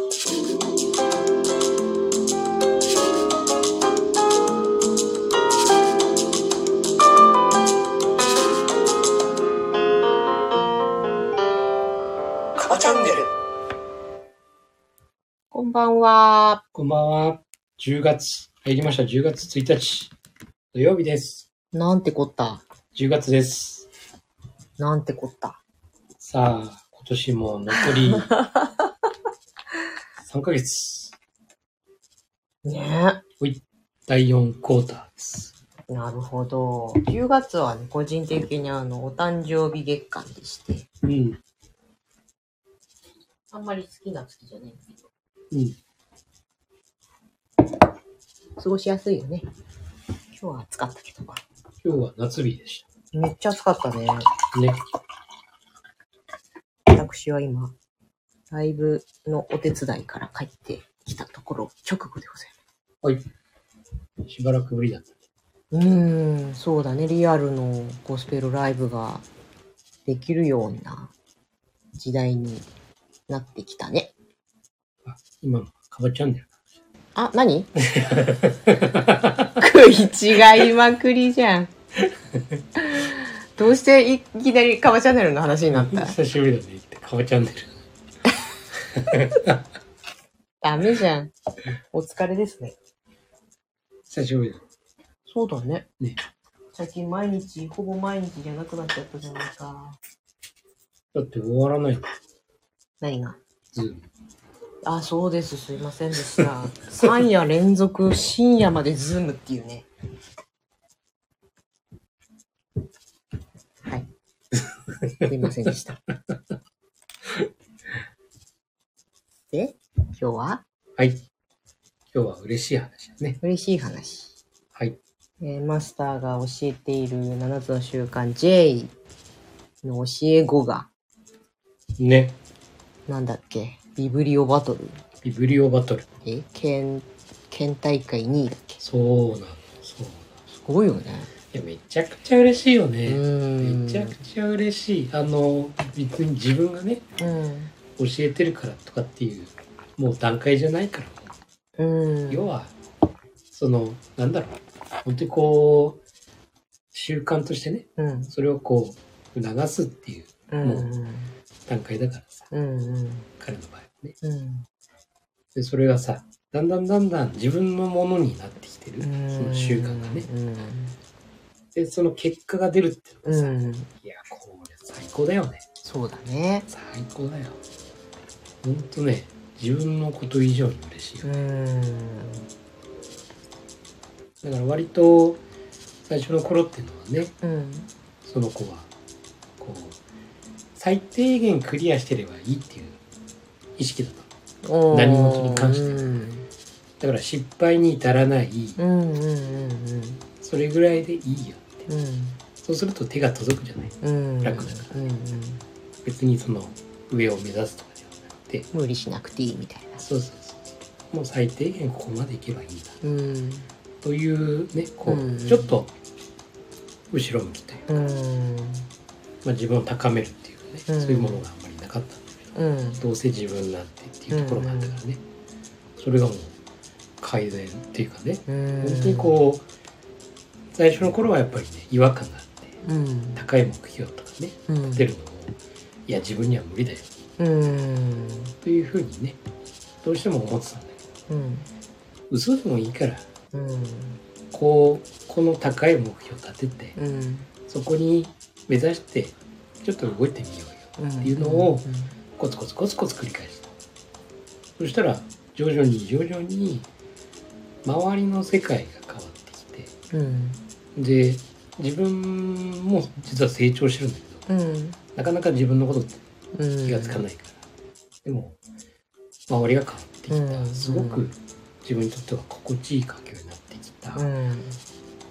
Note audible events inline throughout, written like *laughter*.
カバチャンネルこんばんは。こんばんは。10月、入りました。10月1日。土曜日です。なんてこった？10月です。なんてこった？さあ、今年も残り3ヶ月。ね第4クォーターです。なるほど。10月はね、個人的にあの、お誕生日月間でして、うん。あんまり好きな月じゃないんだけど、うん。過ごしやすいよね。今日は暑かったけど。今日は夏日でしめっちゃ暑かったね。た。ね。私は今、ライブのお手伝いから帰ってきたところ、直後でございます。はい。しばらくぶりだったね。うーん、そうだね。リアルのゴスペルライブができるような時代になってきたね。あ、今のカバチャンネルあ、何？*laughs* 食い違いまくりじゃん。どうしていきなりカバチャンネルの話になった？*laughs* 久しぶりだね。カバチャンネル。*laughs* ダメじゃん。お疲れですね。久しぶりだ。そうだね。ね最近毎日、ほぼ毎日じゃなくなっちゃったじゃないか。だって終わらないの。何が？ Zoom。あ、そうです。すいませんでした。3夜連続深夜までズームっていうね。はい。すいませんでした。で、今日は？はい。今日は嬉しい話だね。嬉しい話。はい。えーマスターが教えている7つの習慣 J の教え子が、ね。なんだっけ？ビブリオバトルビブリオバトル。え？県、県大会2位だっけ？すそうなの。そうなの。ごいよね。いや、めちゃくちゃ嬉しいようね。ん。めちゃくちゃ嬉しい。あの、別に自分がね、うん。教えてるからとかっていう、もう段階じゃないから。うん。要は、その、なんだろう。本当にこう、習慣としてね、うん。それをこう、促すっていううん。もう段階だからさ、うん。うん。彼の場合はね。うん。で、それがさ、だんだんだんだん自分のものになってきてる、その習慣がね。で、その結果が出るっていうのがさ、うん。うん。いや、これ最高だよね。そうだね。最高だよ。ほんとね、自分のこと以上に嬉しいよ。うん。だから割と最初の頃っていうのはね、うん。その子は、こう、最低限クリアしてればいいっていう意識だった。何事に関して。だから失敗に至らない、うん。うん。うん。それぐらいでいいよって。うん。そうすると手が届くじゃない。うん。楽だからうん。別にその上を目指すとかなくて、無理しなくていいみたいな。そうそうそう。もう最低限ここまでいけばいいんだ。うん。というね、こう、うんちょっと後ろ向きというか、うん。まあ、自分を高めるっていうかね、うんそういうものがあんまりなかったんだけど、うん。どうせ自分なんてっていうところがあったからね、それがもう改善っていうかね、うん。本当にこう、最初の頃はやっぱりね、違和感があって、うん。高い目標とかね、うん。出るのも、いや、自分には無理だよ、うん。というふうにね、どうしても思ってたんだけうん。ど、嘘でもいいから、うん。こう、この高い目標を立てて、うん。そこに目指して、ちょっと動いてみようよ。っていうのをコツコツコツコツ繰り返した。そしたら、徐々に徐々に、周りの世界が変わってきて、うん。で、自分も実は成長してるんだけど、うん。なかなか自分のことってうん。気がつかないから。でも、周りが変わってきた。うんすごく自分にとっては心地いい環境になってきた。うん。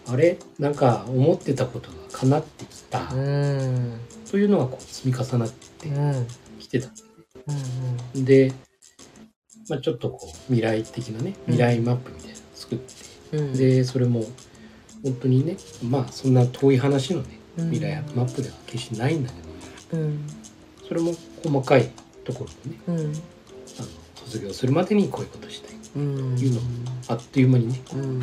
あれ？なんか思ってたことが叶ってきた。うん。というのがこう積み重なってうん。きてたんだようん。ね。で、まあ、ちょっとこう未来的なね、未来マップみたいなのを作って、うん。で、それも本当にね、まあそんな遠い話のね、うん未来マップでは決してないんだけど、うん。それも細かいところでね、うん。あの卒業するまでにこういうことしたい。うん。いうのあっという間にねうん。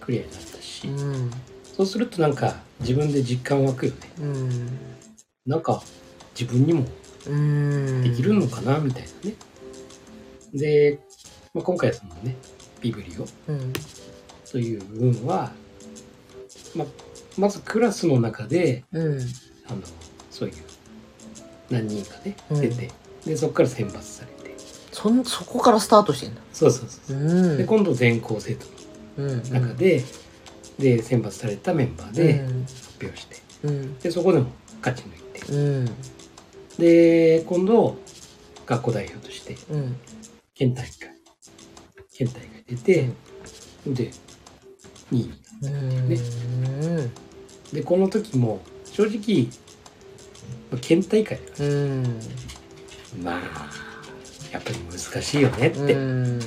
クリアになったし、うん。そうするとなんか自分で実感湧くよね。うん。なんか自分にもうん。できるのかなみたいなね、で、まあ、今回そのねビブリオ。うん。という部分は、まあ、まずクラスの中でうん。あのそういう何人かねうん。出て、でそこから選抜されて。そんそこからスタートしてんだ。そうそうそう、う。ん。で今度全校生徒うんの中で、で選抜されたメンバーで発表して、うん。でそこでも勝ち抜いて。うん。で今度学校代表としてうん。県大会。県大会出て、で2位になるうん。ねでこの時も正直まあ県大会。うん。らまあやっぱり難しいよねって、うん。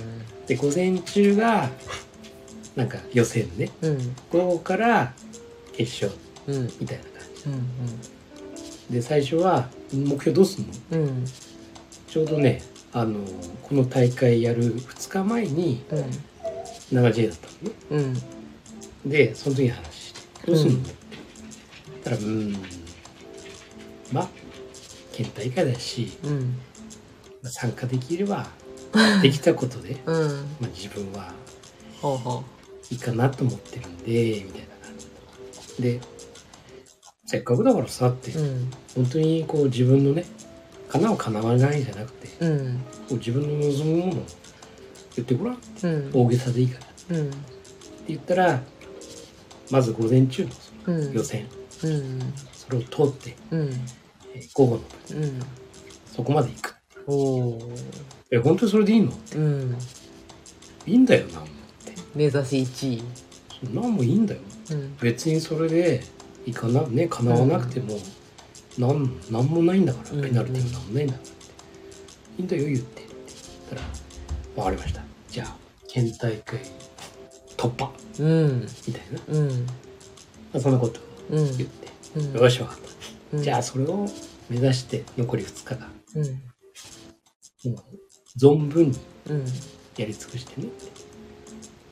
で午前中がなんか予選ね。うん。午後から決勝。うんみたいな感うん。じで最初は目標どうすんの？うん。ちょうどねあのこの大会やる2日前にうん。7J だったのね。うん。でその時に話してどうすんの、うん。って言ったらうーんまあ県大会だしうん。まあ参加できれば *laughs* できたことで、うん。まあ、自分はいいかなと思ってるんでみたいな感じ。でせっかくだからさって、ううん。本当にこう自分のね叶う叶わないじゃなくてこうん。う自分の望むものを言ってごらんうん。大げさでいいから。ってうん言ったらまず午前中の予選、うんそれを通って、うん。えー午後の部うん。そこまで行く。おおえ本当にそれでいいの？うん。いいんだよなんもって。目指し1位。なんもいいんだよ。うん。別にそれでいかなね叶わなくても、なんなんもないんだからうん。ペナルティーもなんもないんだからって、いいんだよ言ってって言ったら分かりました。じゃあ県大会突破。うん。みたいな、うん。まあ、そんなこと言って、うん。よし分かった、うん。じゃあそれを目指して残り2日間。うん。もう存分にうん。やり尽くしてね。ってっ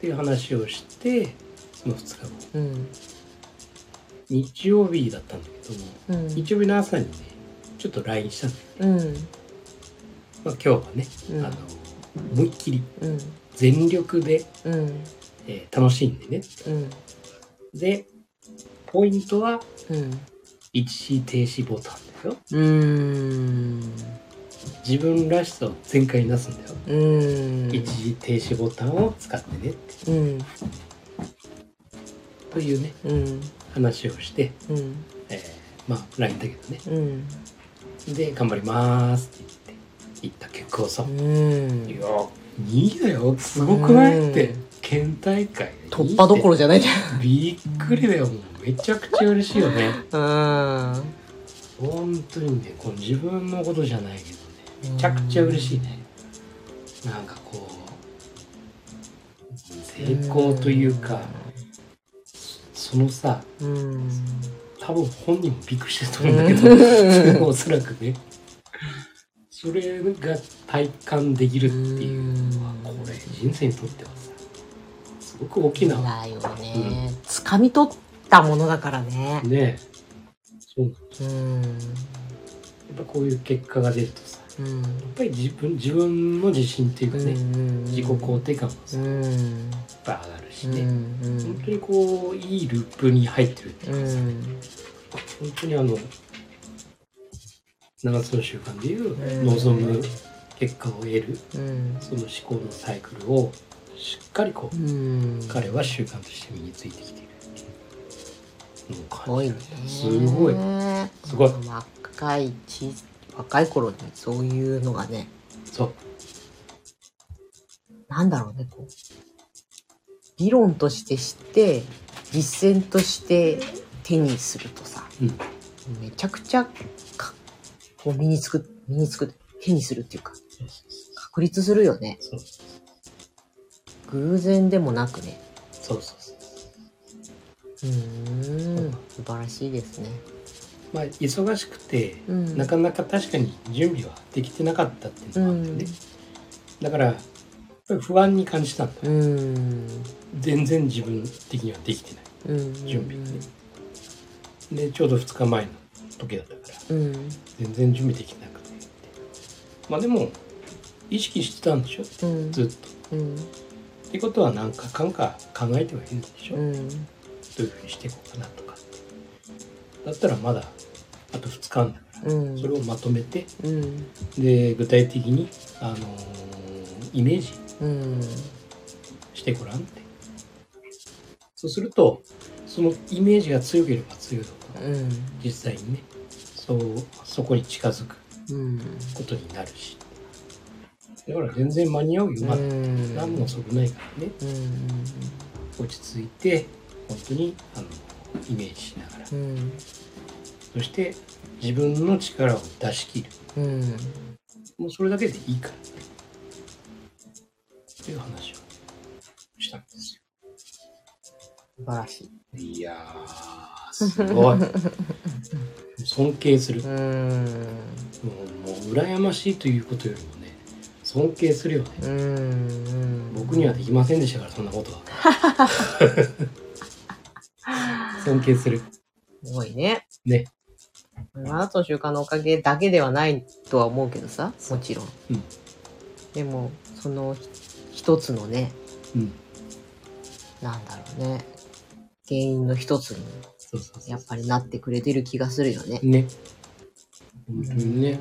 ていう話をしてその2日後。うん。日曜日だったんだけどもうん。日曜日の朝にねちょっと LINE したんだよ、うん。まあ、今日はね、うん。あの思いっきりうん。全力で、うん。えー楽しんでね。うん。でポイントはうん。一時停止ボタンだよ。うん。自分らしさを全開に出すんだよ、うん。一時停止ボタンを使ってねって。うん。というねうん。話をして、うん。えーまあ LINE だけどね。うん。で頑張りますって言って行った結果をさ、う。ん。いや2位だよ。すごくない、うん。って県大会で突破どころじゃないじゃん。びっくりだよもうめちゃくちゃ嬉しいよね。うん。本当にねこの自分のことじゃないけどねめちゃくちゃ嬉しいね。なんかこう成功というかそのさうん。多分本人もびっくりしてると思うんだけどおそらくね。それが体感できるっていうのはこれ人生にとってはさすごく大きなだよね。掴み取ったものだからね。ね。そう。なんうん。やっぱこういう結果が出るとさうん。やっぱり自分自分の自信っていうかね、自己肯定感もさ、うやっんぱ上がるしうね、ん。本当にこういいループに入ってるっていううかさ、ん。本当にあの7つの習慣でいううん。望む結果を得るうん。その思考のサイクルをしっかりこううん。彼は習慣として身についてきてごいねすごいすごい。若いち若い頃にそういうのがね。そう。なんだろうねこう。理論として知って実践として手にするとさうん。めちゃくちゃかこう身につく身につく手にするっていうか確立するよね。偶然でもなくね。そうそうそうん。素晴らしいですね。まあ忙しくて、うん。なかなか確かに準備はできてなかったっていうのもあってね、だから不安に感じたんだ。うん。全然自分的にはできてない。うん。準備がねでちょうど2日前の時だったからうん。全然準備できなくてまあでも意識してたんでしょ？うん。ずっと。うん。ってことは何かかんか考えてはいるんでしょ、うんどういうふうにしていこうかなとか。だったらまだあと2日あんだからうん。それをまとめてうん。で具体的に、あのーイメージうん。してごらんって。そうするとそのイメージが強ければ強いほどうん。実際にねそうそこに近づくうん。ことになるし。だから全然間に合うよ、まだうん。何も遅くないからね。うん。落ち着いて本当にあのイメージしながら。うん。そして自分の力を出し切る。うん。もうそれだけでいいからっていう話をしたんです素晴らしい。よいやーすごい。*laughs* 尊敬する。うん。もうもう羨ましいということよりもね尊敬するよね。うん。僕にはできませんでしたからそんなことは *laughs* 尊敬する。すごいね。ね。あなたの習慣のおかげだけではないとは思うけどさもちろん、うん。でもそのひ一つのねうん。なんだろうね。原因の一つにやっぱりなってくれてる気がするよね。ね。本当にね、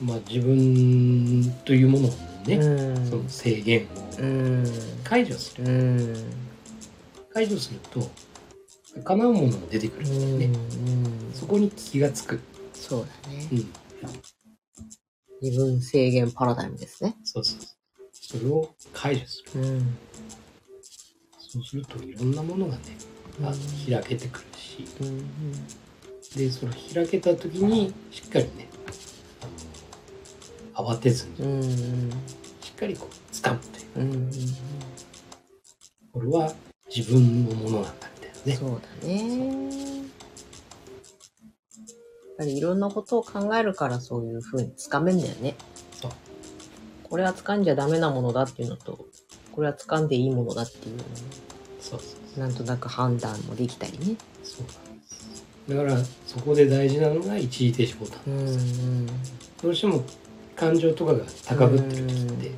まあ自分というものをね、うん。その制限をうん。解除する、うん。解除すると叶うものも出てくるんだよね、そこに気がつく、そうだね。う。ん、自分制限パラダイムですね。そうそうそれを解除する。うんそうするといろんなものがねあ開けてくるし。うんでその開けた時にしっかりね慌てずにうんうん。しっかりこう掴むといううんうん。これは自分のものなんだみたいなね。そうだね。やっぱりいろんなことを考えるからそういうふうにつかめんだよね。そう。これは掴んじゃダメなものだっていうのと、これは掴んでいいものだっていうのそうそうをなんとなく判断もできたりね。そうなんです。だからそこで大事なのが一時停止ボタン。うんなんです、うん。どうしても感情とかが高ぶってる時って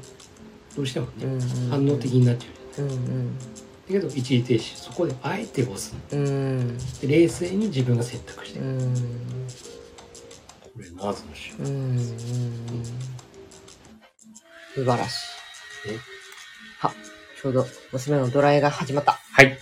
どうしてもね、うんうん反応的になっちゃうじゃない。うんだけど一時停止そこであえて押すうんうんで冷静に自分が選択して、うんこれナーズの手うんうん素晴らしい。ねあ、ちょうど娘のドライが始まった。はい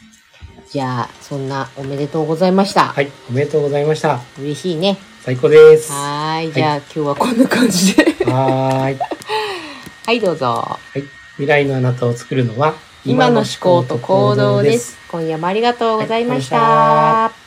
じゃあ、そんなおめでとうございました。はいおめでとうございました嬉しいね。最高ですはい。じゃあ、今日はこんな感じで。ーい *laughs* はい、どうぞ。はい未来のあなたを作るのは今の思考と行動です。今夜もありがとうございました。はい